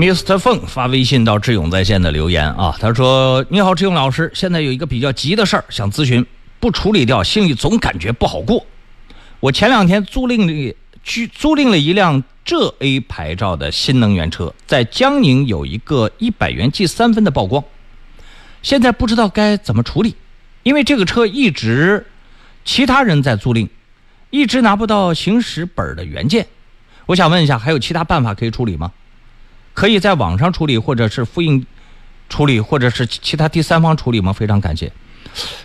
Mr. 凤发微信到志勇在线的留言啊，他说：“你好，志勇老师，现在有一个比较急的事儿想咨询，不处理掉，心里总感觉不好过。我前两天租赁了居租赁了一辆浙 A 牌照的新能源车，在江宁有一个一百元记三分的曝光，现在不知道该怎么处理，因为这个车一直其他人在租赁，一直拿不到行驶本的原件。我想问一下，还有其他办法可以处理吗？”可以在网上处理，或者是复印处理，或者是其他第三方处理吗？非常感谢。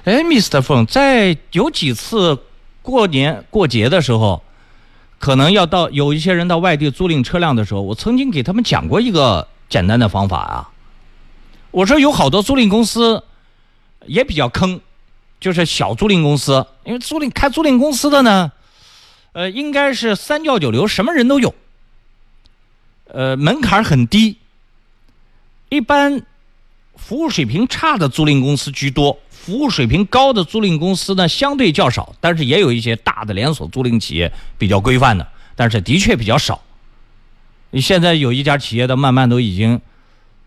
哎，Mr. 凤，在有几次过年过节的时候，可能要到有一些人到外地租赁车辆的时候，我曾经给他们讲过一个简单的方法啊。我说有好多租赁公司也比较坑，就是小租赁公司，因为租赁开租赁公司的呢，呃，应该是三教九流，什么人都有。呃，门槛很低，一般服务水平差的租赁公司居多，服务水平高的租赁公司呢相对较少，但是也有一些大的连锁租赁企业比较规范的，但是的确比较少。你现在有一家企业的慢慢都已经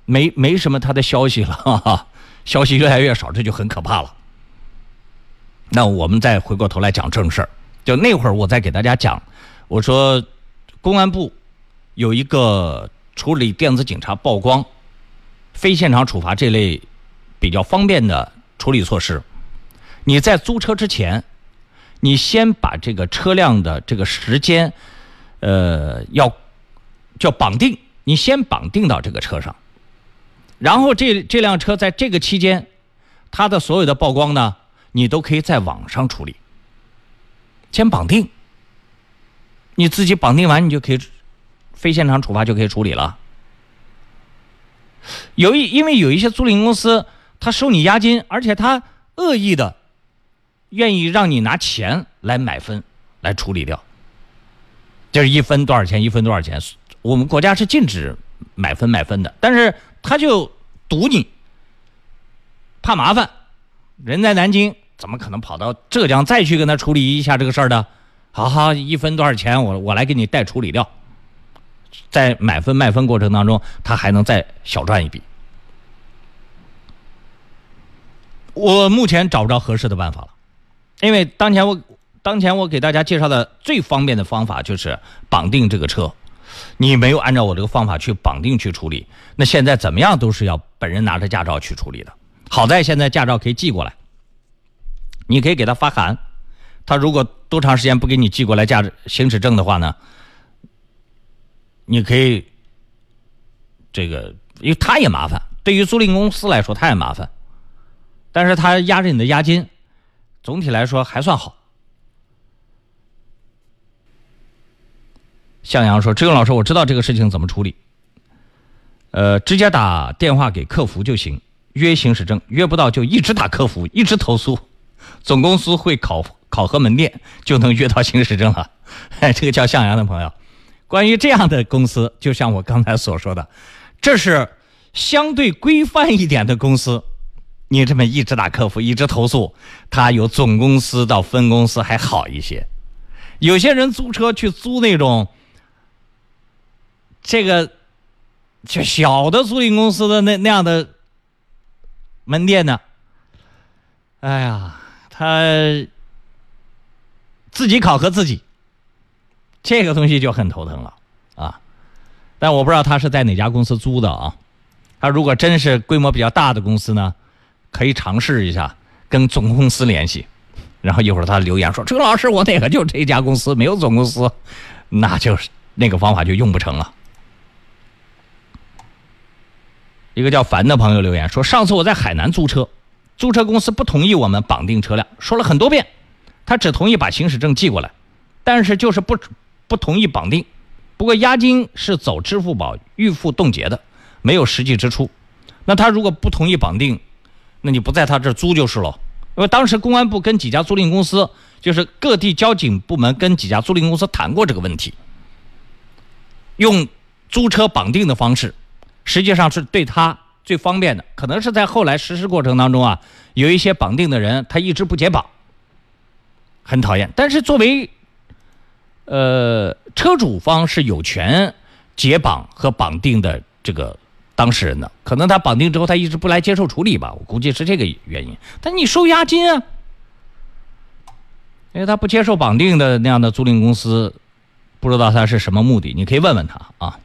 没没什么他的消息了，哈哈，消息越来越少，这就很可怕了。那我们再回过头来讲正事儿，就那会儿我再给大家讲，我说公安部。有一个处理电子警察曝光、非现场处罚这类比较方便的处理措施。你在租车之前，你先把这个车辆的这个时间，呃，要叫绑定，你先绑定到这个车上，然后这这辆车在这个期间，它的所有的曝光呢，你都可以在网上处理。先绑定，你自己绑定完，你就可以。非现场处罚就可以处理了。有一因为有一些租赁公司，他收你押金，而且他恶意的愿意让你拿钱来买分来处理掉，就是一分多少钱，一分多少钱。我们国家是禁止买分买分的，但是他就堵你，怕麻烦。人在南京，怎么可能跑到浙江再去跟他处理一下这个事儿呢？好好，一分多少钱，我我来给你代处理掉。在买分卖分过程当中，他还能再小赚一笔。我目前找不着合适的办法了，因为当前我当前我给大家介绍的最方便的方法就是绑定这个车，你没有按照我这个方法去绑定去处理，那现在怎么样都是要本人拿着驾照去处理的。好在现在驾照可以寄过来，你可以给他发函，他如果多长时间不给你寄过来驾驶行驶证的话呢？你可以，这个，因为他也麻烦，对于租赁公司来说他也麻烦，但是他压着你的押金，总体来说还算好。向阳说：“志勇老师，我知道这个事情怎么处理，呃，直接打电话给客服就行，约行驶证，约不到就一直打客服，一直投诉，总公司会考考核门店，就能约到行驶证了。”这个叫向阳的朋友。关于这样的公司，就像我刚才所说的，这是相对规范一点的公司。你这么一直打客服，一直投诉，他有总公司到分公司还好一些。有些人租车去租那种这个就小的租赁公司的那那样的门店呢，哎呀，他自己考核自己。这个东西就很头疼了啊！但我不知道他是在哪家公司租的啊。他如果真是规模比较大的公司呢，可以尝试一下跟总公司联系。然后一会儿他留言说：“周老师，我那个就这家公司没有总公司，那就是那个方法就用不成了。”一个叫凡的朋友留言说：“上次我在海南租车，租车公司不同意我们绑定车辆，说了很多遍，他只同意把行驶证寄过来，但是就是不。”不同意绑定，不过押金是走支付宝预付冻结的，没有实际支出。那他如果不同意绑定，那你不在他这租就是了。因为当时公安部跟几家租赁公司，就是各地交警部门跟几家租赁公司谈过这个问题，用租车绑定的方式，实际上是对他最方便的。可能是在后来实施过程当中啊，有一些绑定的人他一直不解绑，很讨厌。但是作为呃，车主方是有权解绑和绑定的这个当事人的，可能他绑定之后他一直不来接受处理吧，我估计是这个原因。但你收押金啊，因为他不接受绑定的那样的租赁公司，不知道他是什么目的，你可以问问他啊。